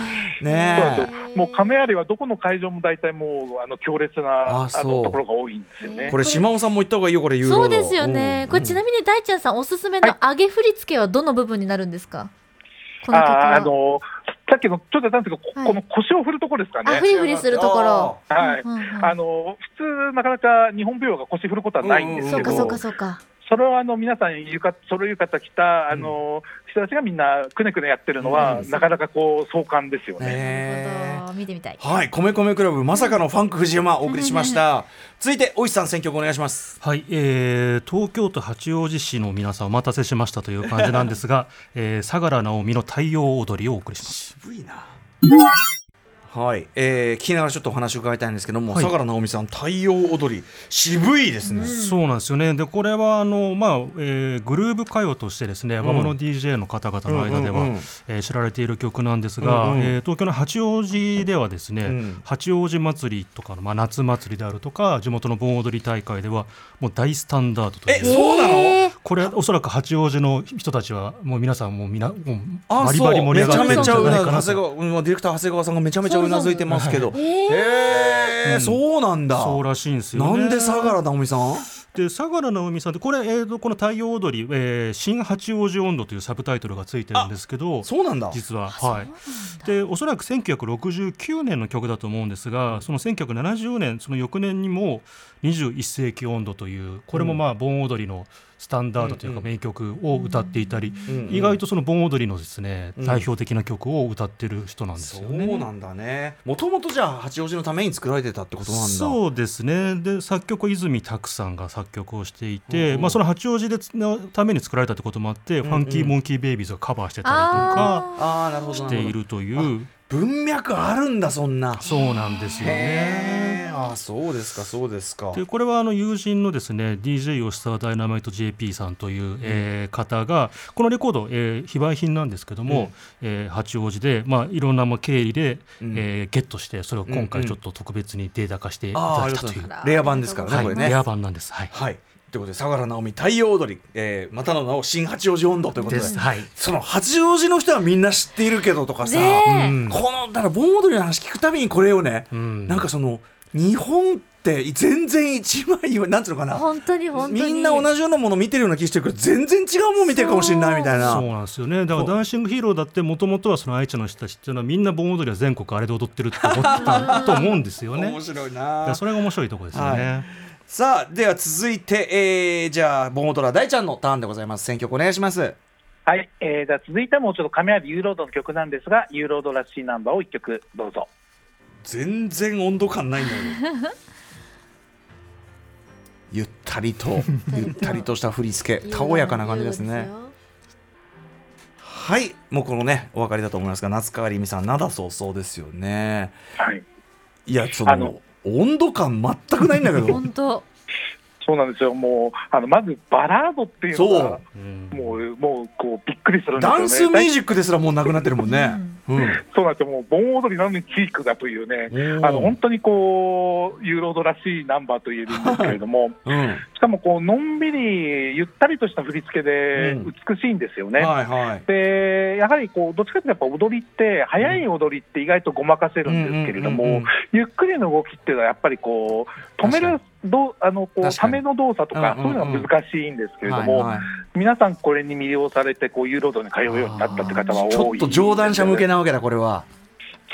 んですもう亀有はどこの会場も大体もうあの強烈なああそう。のところが多いんですよね。え。これ島尾さんも行った方がいいよこれ。ユーロードそうですよね、これちなみに大ちゃんさんおすすめの上げ振り付けはどの部分になるんですか？この曲は。ああのさっきのちょっとやったんですけど、こはい。この腰を振るところですかね。あフリフリするところ。はい。うんうんうん。あの普通、なかなか日本舞踊が腰振ることはないんですけど、そうかそうかそうかそれをあの皆さん浴衣、それを浴衣着たあの、人たちがみんなくねくねやってるのは、なかなかこう壮観ですよね。見てみたい。はい米米クラブまさかのファンク藤山お送りしました。*laughs* 続いて大石さん選曲お願いします。はい、えー東京都八王子市の皆さんお待たせしましたという感じなんですが、*laughs* えー相良直美の太陽踊りをお送りします。渋いなはい、えー、聞きながらちょっとお話を伺いたいんですけども、はい。相良直美さん太陽踊り渋いですね、そうなんですよね。でこれはあのまあ、えーグルーヴ歌謡としてですね、和物 DJ の方々の間では、うんうんうん。えー知られている曲なんですが、うんうんえー東京の八王子ではですね、うん八王子祭りとかのまあ夏祭りであるとか地元の盆踊り大会ではもう大スタンダードという。えそうなの？えーこれおそらく八王子の人たちはもう皆さんもうみなもうあバリバリ盛り上がってるんじゃそう。めちゃめちゃうないかなとディレクター長谷川さんがめちゃめちゃうなずいてますけど。えへえうん。そうなんだ。そうらしいんですよね。なんで相良直美さん？で相良直美さんってこれ、えーとこの「太陽踊り、えー新八王子温度」というサブタイトルがついてるんですけどそうなんだ。実は。はい。でおそらく1969年の曲だと思うんですがその1970年その翌年にも21世紀温度というこれもまあ盆踊りのスタンダードというか名曲を歌っていたり、うん意外とその盆踊りのですね、うん。代表的な曲を歌ってる人なんですそよね。うなんだね。もともとじゃあ八王子のために作られてたってことなんだ。そうですね。で作曲は泉拓さんが作曲をしていて、うんまあ、その八王子でつのために作られたってこともあって、ファンキーモンキーベイビーズがカバーしてたりとかしているという文脈あるんだそんな。そうなんですよね。ああそうですかそうですか。でこれはあの友人のですね DJ 吉沢ダイナマイト JP さんという、えー方がこのレコード、えー非売品なんですけども、えー八王子で、まあ、いろんなまあ経緯で、うん。えーゲットしてそれを今うんうん。回ちょっと特別にデータ化していただいたという、うございます。レア版ですからね、はい。これね。レア版なんです。はい。はいということで相良直美太陽踊り、えー、またの名を新八王子温度ということで。はい。その八王子の人はみんな知っているけどとかさ、ねうん。このだから盆踊りの話聞くたびにこれをね、うん。なんかその日本って全然一枚なんていうのかな。本当に本当に。みんな同じようなもの見てるような気してるけど全然違うもの見てるかもしれないみたいな。そうなんですよね。だからダンシングヒーローだってもともとはその愛知の人たちっていうのはみんな盆踊りは全国あれで踊ってるって思ってたと思うんですよね。*laughs* 面白いな。それが面白いところですよね、さあでは続いて、えー、じゃあ盆踊りは大ちゃんのターンでございます。選曲お願いします。はい、えー、じゃあ続いてはもうちょっと亀有ユーロードの曲なんですが、ユーロードらしいナンバーを一曲どうぞ。全然温度感ないんだけどゆったりと *laughs* ゆったりとした振り付け。たおやかな感じですね。はいもうこのねお分かりだと思いますが夏川りみさん灘そうそうですよね。はい、いやそのあの温度感全くないんだけど。本当。そうなんですよ、もうあのまずバラードっていうのが、うんもうもうこうびっくりするんですよね。ダンスミュージックですらもうなくなってるもんね。*laughs* うん。そうなんですよ、もう盆踊りなのにチークがというね、うんあの本当にこう、ユーロードらしいナンバーと言えるんですけれども、うん。しかもこうのんびり、ゆったりとした振り付けでうん美しいんですよね。はいはい。でやはりこうどっちかというとやっぱ踊りって、速い踊りって意外とごまかせるんですけれどもうんうんうんうん、ゆっくりの動きっていうのはやっぱりこう止めるどあのこうための動作とか、うんそういうのが難しいんですけれども、皆さんこれに魅了されてこうユーロードに通うようになったって方は多いちょっと上段者向けなわけだこれは。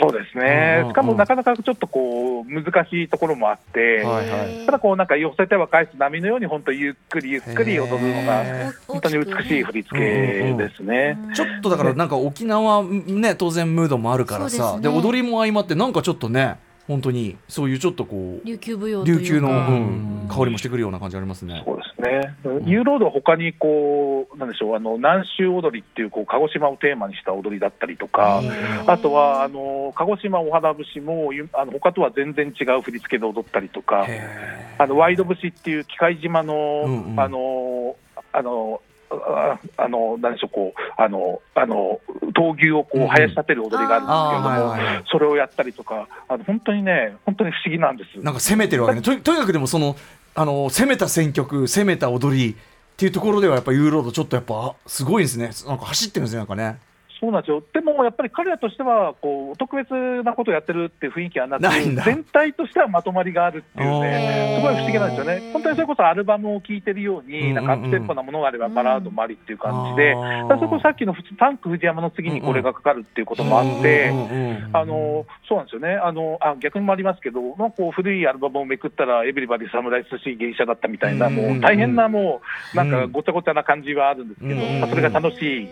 そうですね。うん、しかもなかなかちょっとこう難しいところもあって、はいはい。ただこうなんか寄せては返す波のように本当ゆっくりゆっくり踊るのが本当に美しい振り付けですね。ちょっとだからなんか沖縄ね当然ムードもあるからさ。で,、ね。踊りも相まってなんかちょっとね本当にそういうちょっとこう琉球舞踊というか。琉球の、ううん。ん、香りもしてくるような感じありますね。そうですね、ユーロードは他にこう、なんでしょう、あの南州踊りっていうこう鹿児島をテーマにした踊りだったりとか、あとはあの鹿児島お花節も、ゆあの他とは全然違う振り付けで踊ったりとか、へあのワイド節っていう機械島の、うんうん。あのあのああのなんでしょうこうあのあの闘牛をこう生やし立てる踊りがあるんですけれども、あーはいはい。はいそれをやったりとか、あの本当にね、本当に不思議なんです。なんか攻めてるわけね。ととにかくでもそのあの攻めた選曲攻めた踊りっていうところではやっぱユーロードちょっとやっぱすごいですね。なんか走ってるんですねなんかねそうなんですよ。でもやっぱり彼らとしては、こう、特別なことをやってるっていう雰囲気はなく、ないんだ全体としてはまとまりがあるっていうおね、ー。すごい不思議なんですよね。本当にそれこそアルバムを聴いてるように、うんうんうん。なんかアップテンポなものがあればバラードもありっていう感じで、あー。だからそれこそさっきのタンク藤山の次にこれがかかるっていうこともあって、うんうんうんあのそうなんですよね、あのあ逆にもありますけど、まあ、こう古いアルバムをめくったら、エブリバディ、サムライ寿司芸者だったみたいな、うんもう大変な、もうなんかうんごちゃごちゃな感じはあるんですけど、うん。まあ、それが楽しい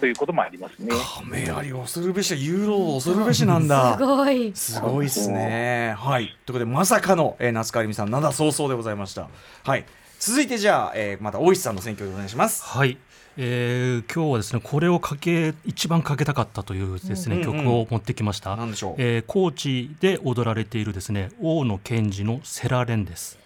ということもありますね。亀有恐るべしユーロ恐るべしなんだすごいすごいですね。はい。ということで、まさかの、えー、夏川りみさん、灘早々でございました。はい。続いて、じゃあ、えー、また大石さんの選挙でお願いします。はい、えー今日はですねこれをかけ一番かけたかったというですね、うんうん曲を持ってきました、なんでしょう。えー高知で踊られているですね大野賢治のセラレンです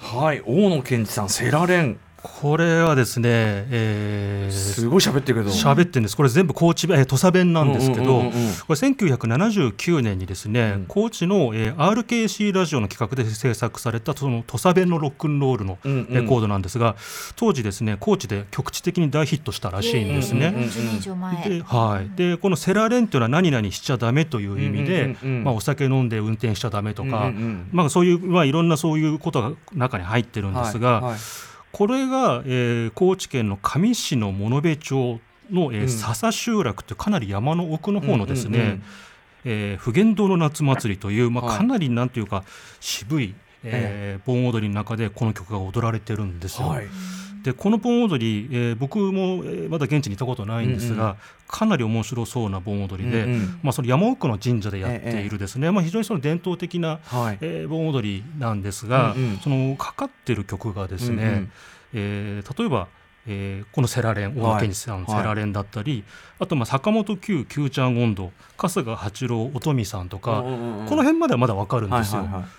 はい。大野健二さん、セラレン。これはですね、えーすごい喋ってるけど。喋ってるんです。これ全部高知弁、えー土佐弁なんですけど、うんうんうんうんこれ1979年にですね、うん。高知の、えー RKC ラジオの企画で制作されたその土佐弁のロックンロールのうんうん。レコードなんですが、当時ですね高知で局地的に大ヒットしたらしいんですね。うんうんうん10年以上前。ではい、でこのセラレンというのは何々しちゃダメという意味で、うんうんうんうん。まあ、お酒飲んで運転しちゃダメとか、うんうんうん。まあ、そういう、まあ、いろんなそういうことが中に入ってるんですが、はいはいこれが、えー高知県の上市の物部町の、えーうん笹集落というかなり山の奥の方のですね、うんうんうんえー普賢堂の夏祭りという、まあ、はいかなりなんていうか渋い、えー盆踊りの中でこの曲が踊られてるんですよ。はい。でこの盆踊り、えー僕も、えーまだ現地に行ったことないんですが、うんうかなり面白そうな盆踊りで、うんうん。まあ、その山奥の神社でやっているですね、まあ、非常にその伝統的な、はい。えー盆踊りなんですが、うんうん。そのかかってる曲がですね、うんうん。えー例えば、えーこのセラレン大野健二さんのはい。セラレンだったり、あとまあ坂本九九ちゃん温度春日八郎乙女さんとか、この辺まではまだわかるんですよ。はいはいはい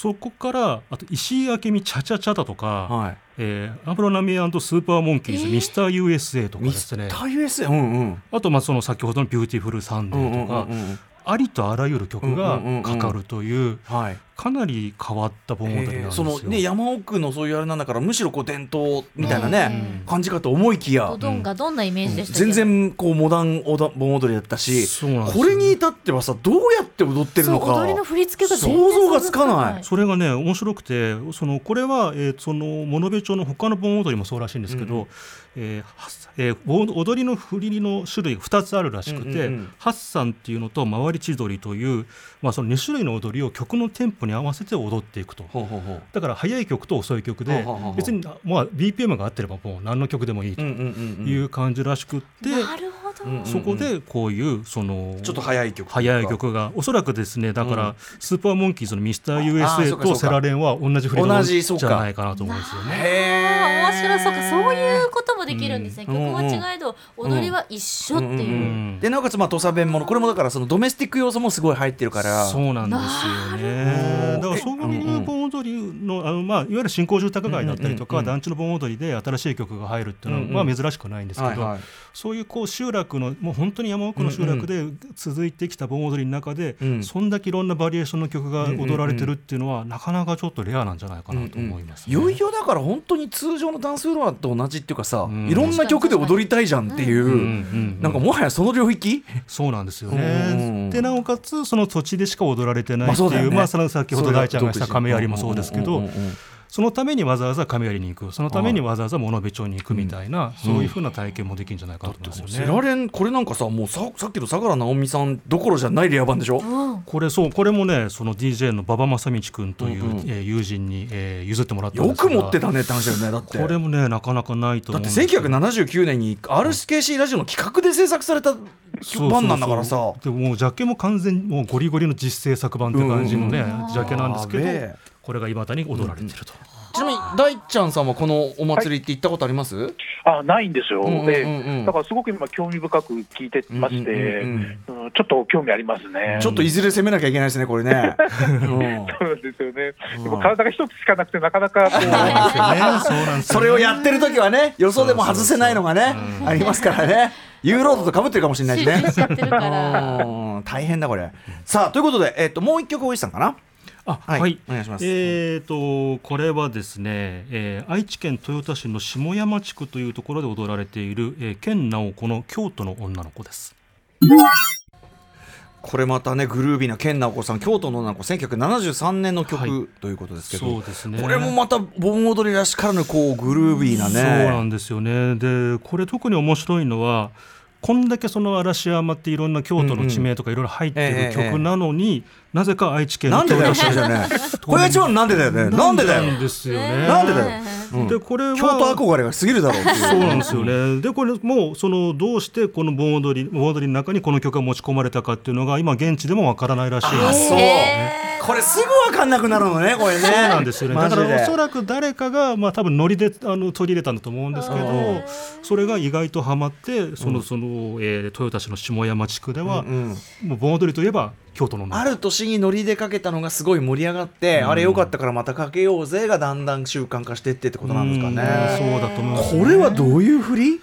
そこからあと石井明美チャチャチャだとか、はい。えーアブロナミスーパーモンキーズ、えーミスター USA とかでミスタすねー USA。うんうん。あとまあその先ほどのビューティフルサンデーとか、うんうんうんうんありとあらゆる曲がかかるというはい。かなり変わった盆踊りなんですよ。そのね山奥のそういうあれなんだからむしろこう伝統みたいなね、うん感じかと思いきや。ド、ドンがどんなイメージでしたっけ？全然こうモダンおだ盆踊りだったしそうなんですよ。これに至ってはさどうやって踊ってるのか踊りの振り付けが想像がつかない。それがね面白くてそのこれは、えーその物部町の他の盆踊りもそうらしいんですけど、うんうんえーはっえー盆踊りの振りの種類が2つあるらしくて、うんうんうん。ハッサンっていうのと回り千鳥という、まあ、その2種類の踊りを曲のテンポに合わせて踊っていくと。ほうほうほう。だから速い曲と遅い曲で別に、まあ、BPM が合ってればもう何の曲でもいいとうんうんうんうん。いう感じらしくって、なるほど、うんそこでこういうそのちょっと早い曲速い曲がおそらくですねだから、うん。スーパーモンキーズのミスター USA とセラレンは同じ振り同じそうか。じゃないかなと思うんですよね。へあー面白そうかそういうこともできるんですね、うん。曲は違えど踊りは一緒っていう、うん。うん。うんでなおかつまあ土佐弁ものこれもだからそのドメスティック要素もすごい入ってるから。そうなんですよね。だからそういう盆踊りのあのまあいわゆる新興住宅街だったりとか、うんうんうん。団地の盆踊りで新しい曲が入るっていうのは、うんうん。まあ珍しくないんですけど、はいはいそういうこう集落のもう本当に山奥の集落で続いてきた盆踊りの中で、うん。そんだけいろんなバリエーションの曲が踊られてるっていうのは、なかなかちょっとレアなんじゃないかなと思います、ね。いよいよだから本当に通常のダンスフロアと同じっていうかさ、うん。いろんな曲で踊りたいじゃんっていう、うんうんうんなんかもはやその領域、そうなんですようんね。でなおかつその土地でしか踊られてないっていう,、まあね。まあその先ほど大ちゃんがした亀有もそうですけど、うんうんうんうんそのためにわざわざ亀有に行くそのためにわざわざ物部町に行くみたいな、そういうふうな体験もできるんじゃないかと思いますよね。セラレンこれなんかさもうささっきの相良直美さんどころじゃないレア版でしょ？うん。これそうこれもねその DJ の馬場正道君という、うえー友人に、えー譲ってもらったんでよすがく持ってたねって話だよね。だって。これもねなかなかないとだって思うんですよ1979年に RSKC ラジオの企画で制作された版なんだからさ。でももうジャケも完全にもうゴリゴリの実製作版って感じのね、うん。ジャケなんですけどこれがいまだに踊られてると、ちなみに大ちゃんさんはこのお祭りって行ったことあります、あないんですよ、うんうんうんだからすごく今、興味深く聞いてまして、うんうんうんちょっと興味ありますね。ちょっといずれ攻めなきゃいけないですねこれね、うん。そうなんですよね、うん。でも体が一つしかなくて、なかなかこう。そうなんですよね。*laughs* それをやってる時はね予想でも外せないのがねありますからね。ユーロードとかぶってるかもしれないしね。大変だこれ。さあということで、えっともう一曲大石さんかな？あはいはい、お願いします。えー、とこれはですね、えー愛知県豊田市の下山地区というところで踊られている、えー、県直子の京都の女の子です。これまたねグルービーな健直子さん京都の女の子1973年の曲、はい。ということですけどそうですね。これもまた盆踊りらしからぬこうグルービーなね。そうなんですよね。でこれ特に面白いのはこんだけその嵐山っていろんな京都の地名とかいろいろ入ってるええ曲なのに、なぜか愛知県のなんでだよ豊田市それじゃねこれが一番のなんでだよね。なんでだよなんですよね。なんでだよ。うんでこれは京都憧れが過ぎるだろうっていう。そうなんですよね。でこれもうそのどうしてこの盆踊り盆踊りの中にこの曲が持ち込まれたかっていうのが今現地でもわからないらしいんあです。そう。へこれすぐ分かんなくなるのねこれね。そうなんですよね。だからおそらく誰かがまあ多分ノリであの取り入れたんだと思うんですけど、それが意外とハマってそのその、えー豊田市の下山地区では、うんもう盆踊りといえば京都のある年にノリでかけたのがすごい盛り上がって、あれよかったからまたかけようぜがだんだん習慣化してってってことなんですかうん。ね。そうだと思います。これはどういう振り？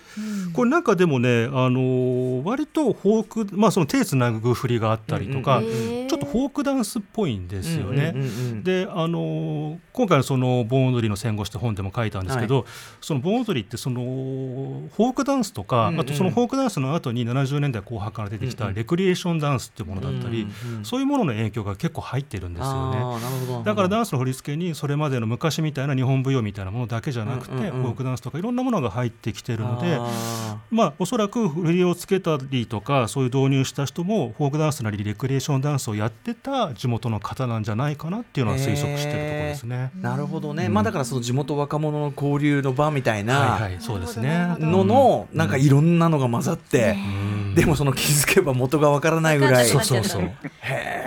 これなんかでもね、あのー割とフォーク、まあ、その手つなぐ振りがあったりとか、うんうんフォークダンスっぽいんですよね。で、あのー今回のその盆踊りの戦後って本でも書いたんですけど、その盆踊りってそのフォークダンスとか、うんうん。あとそのフォークダンスの後に70年代後半から出てきたレクリエーションダンスっていうものだったり、うんうんそういうものの影響が結構入ってるんですよね。だからダンスの振り付けにそれまでの昔みたいな日本舞踊みたいなものだけじゃなくて、フォークダンスとかいろんなものが入ってきてるのであまあおそらく振りをつけたりとかそういう導入した人もフォークダンスなりレクリエーションダンスをやってた地元の方なんじゃないかなっていうのは推測してるところですね。ー。なるほどね。まあだからその地元若者の交流の場みたいな。はいはいそうですね。ののなんかいろんなのが混ざって、うん。でもその気づけば元がわからないぐらい。そうそうそう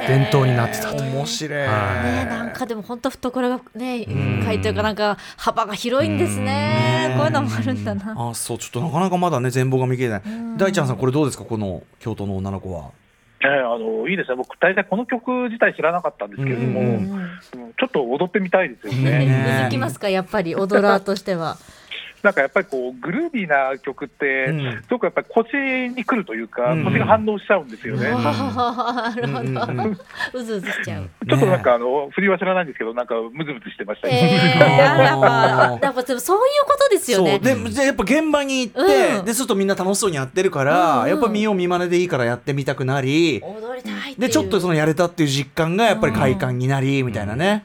伝統になってたという。面白い。はい。ねなんかでも本当懐がねん。書いてるかなんか幅が広いんですね。こういうのもあるんだな。あそうちょっとなかなかまだね全貌が見切れない。ん。大ちゃんさんこれどうですか？この京都の女の子はええあのいいですね、僕、大体この曲自体知らなかったんですけれども、うんうんうん。ちょっと踊ってみたいですよね。ね続きますか？やっぱり踊らーとしてはなんかやっぱりこうグルービーな曲って、うん。すごくやっぱり腰に来るというか、うん。腰が反応しちゃうんですよね。なるほど。うずうずしちゃう。ちょっとなんかあの振りは知らないんですけど、なんかムズムズしてましたえね。ー、やっぱやっぱでもそういうことですよね。そう。でじゃあやっぱ現場に行って、うん。でするとみんな楽しそうにやってるから、うん。うんやっぱ見よう見まねでいいからやってみたくなり、踊りたいっていう。でちょっとそのやれたっていう実感がやっぱり快感になり、みたいなね、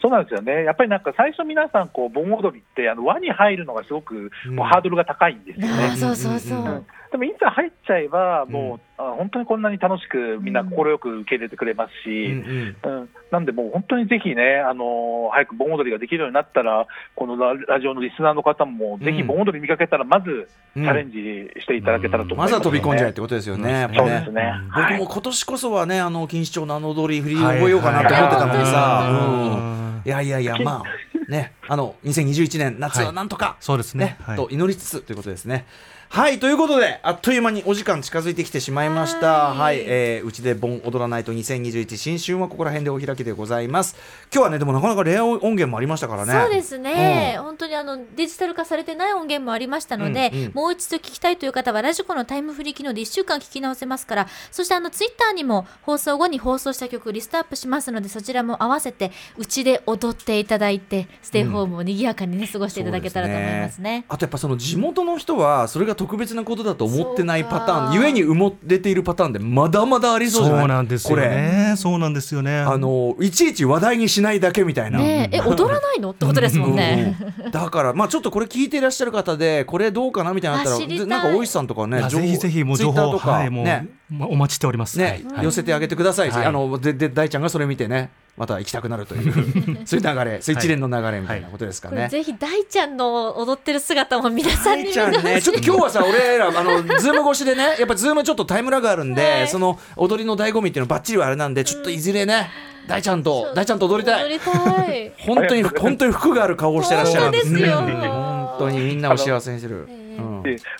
そうなんですよね。やっぱりなんか最初皆さんこう盆踊りってあの輪に入るのがすごくうんこうハードルが高いんですよね。そうそうそう、でもいざ入っちゃえばもう、あ本当にこんなに楽しくみんな快く受け入れてくれますし。うんうん。うん、なんで、もう本当にぜひね、あのー早く盆踊りができるようになったら、このララジオのリスナーの方も、ぜひ盆踊り見かけたら、まずチャレンジしていただけたらと思います、まずは飛び込んじゃえってことですよね。そうですね。僕はい。も今年こそはね、あの錦糸町のあの踊り振り覚えようかなと思ってたのにさ、い。やいやいや、まあね、あの2021年夏はなんとか、そうですねね。はいと祈りつつということですね。はいということであっという間にお時間近づいてきてしまいました。はいはい、えーうちで盆踊らないと2021新春はここら辺でお開きでございます。今日はねでもなかなかレア音源もありましたからね。そうですね、本当にあのデジタル化されてない音源もありましたので、うんうんもう一度聞きたいという方はラジコのタイムフリー機能で1週間聞き直せますからそしてあのツイッターにも放送後に放送した曲リストアップしますのでそちらも合わせてうちで踊っていただいてステイホームを賑やかにね過ごしていただけたらと思いますね。あとやっぱその地元の人はそれが特別なことだと思ってないパターンゆえに埋もれているパターンでまだまだありそうじゃない？そうなんですよこれ。ねそうなんですよね。あのいちいち話題にしないだけみたいな。ねええ踊らないのってことですもんね。うんだからまあちょっとこれ聞いていらっしゃる方でこれどうかなみたいなのあったらなんか大石さんとかねぜひぜひもう情報とか、はいもう、ね。まお待ちしております。ね、はい。寄せてあげてください、はい。あのでで大ちゃんがそれ見てねまた行きたくなるという *laughs* そういう流れそういう一連の流れみたいなことですかね。これぜひ大ちゃんの踊ってる姿も皆さんに。見ちゃんね、*laughs* ちょっと今日はさ、俺ら、あの、ズーム越しでね、やっぱズームちょっとタイムラグあるんで、はい。その踊りの醍醐味っていうのばっちりはあれなんで、ちょっといずれね、大ちゃんと、大ちゃんと踊りたい。本当に、本当に福がある顔をしてらっしゃる。本当ですよ。うん。本当にみんなを幸せにしてる。うんで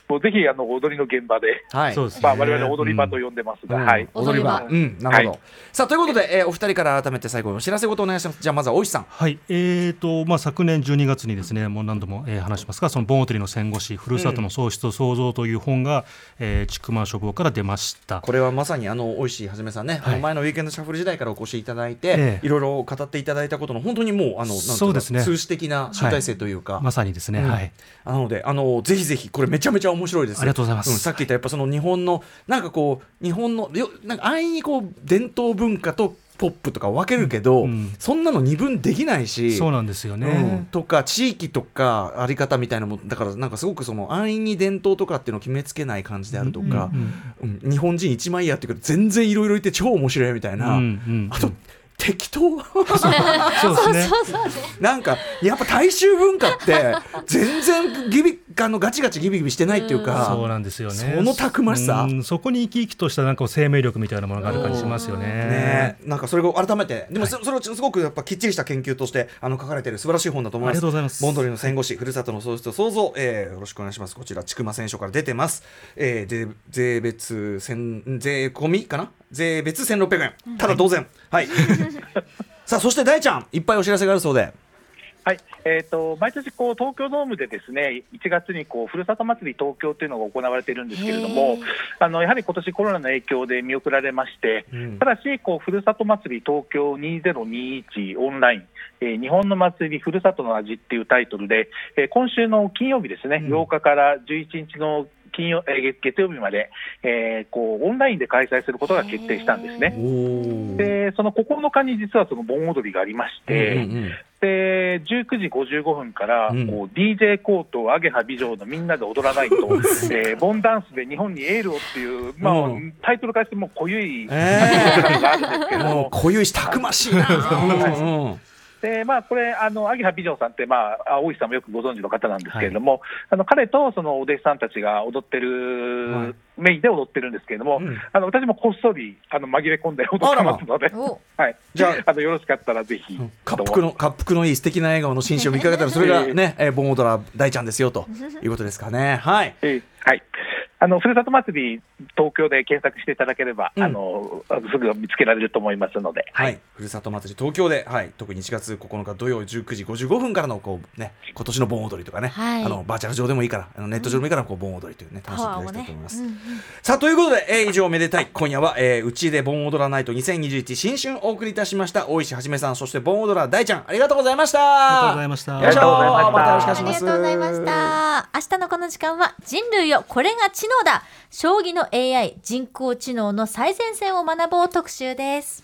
もうぜひあの踊りの現場で、はい。そうですね。まあ、我々踊り場と呼んでますが、うん。はい、踊り場。踊うん、なるほど。はい。さあ、ということで、えーお二人から改めて最後にお知らせごとお願いします。じゃあ、まずは大石さん。はい、えーとまあ、昨年12月にですねもう何度も、えー話しますがその盆踊りの戦後史ふるさとの喪失と創造という本が、えー、千曲書房から出ました。これはまさにあの大石はじめさんね、はい。前のウィーケンドシャッフル時代からお越しいただいて、ええ。いろいろ語っていただいたことの本当にもうあのそうですね。数字的な集大成というか、まさにですね、うん。はい、なのであのぜひぜひこれめちゃめちゃ面白いです。ありがとうございます。んさっき言ったやっぱその日本のなんかこう日本のよなんか安易にこう伝統文化とポップとか分けるけど、うん。そんなの二分できないしそうなんですよね。うんとか地域とかあり方みたいなのもだからなんかすごくその安易に伝統とかっていうのを決めつけない感じであるとか、うんうんうん日本人一枚やってくる全然いろいろいて超面白いみたいな、うんうんあと適当？そうですね。なんかやっぱ大衆文化って全然ギビあのガチガチギビギビしてないっていうか、そうなんですよね。そのたくましさ。うんそこに生き生きとしたなんか生命力みたいなものがある感じしますよね。ね、なんかそれを改めてでもそ,、それをすごくやっぱきっちりした研究としてあの書かれている素晴らしい本だと思います。ありがとうございます。ボンドリの戦後史ふるさとの創出と創造、えーよろしくお願いします。こちら千曲選書から出てます、えー、で税別千税込みかな？税別1600円ただ当然。はい。*laughs* さあそして大ちゃんいっぱいお知らせがあるそうではい。えー、と毎年こう、東京ドームでですね1月にこうふるさと祭り東京というのが行われているんですけれども、あのやはり今年コロナの影響で見送られまして、うん。ただしこう、ふるさと祭り東京2021オンライン、えー日本の祭りふるさとの味っていうタイトルで、えー今週の金曜日ですね、うん。8日から11日の金曜えー月月曜日まで、えーこうオンラインで開催することが決定したんですね。おでその9日に実はその盆踊りがありまして、うんうんで19時55分から、うん。こう DJ コート、アゲハ美女のみんなで踊らないと、*laughs* えーボンダンスで日本にエールをっていう、まあうんタイトルからしても濃ゆいえグラムがあるんですけー、ど。も、もう固有したくましいな、*laughs* でまあ、これ、あのアゲハ美女さんって、まあ、大石さんもよくご存知の方なんですけれども、あの彼とそのお弟子さんたちが踊ってる、はいメインで踊ってるんですけれども、うんあの私もこっそりあの紛れ込んで踊ってますので、*laughs* おはい、じゃああのよろしかったらぜひ、滑覆の滑覆のいい素敵な笑顔の紳士を見かけたらそれがね、*laughs* えー、ボンオドラ大ちゃんですよということですかね。はい。えーはい。あの、ふるさと祭り、東京で検索していただければ、うん。あの、すぐ見つけられると思いますので、はい、ふるさと祭り東京で、はい、特に1月9日土曜19時55分からのこう、ね、今年の盆踊りとかね、はい。あのバーチャル上でもいいからあのネット上でもいいからこう盆踊りというね楽しんでいただきたいと思います。うんうん。さあということで、えー以上めでたい。今夜は、えー、うちで盆踊らないと2021新春お送りいたしました大石はじめさんそして盆踊ら大ちゃんありがとうございました。ありがとうございました。よいしょ。ありがとうございました。またよろしくお願いしありますがとうございました。明日のこの時間は人類よこれが知能だ将棋の AI 人工知能の最前線を学ぼう特集です。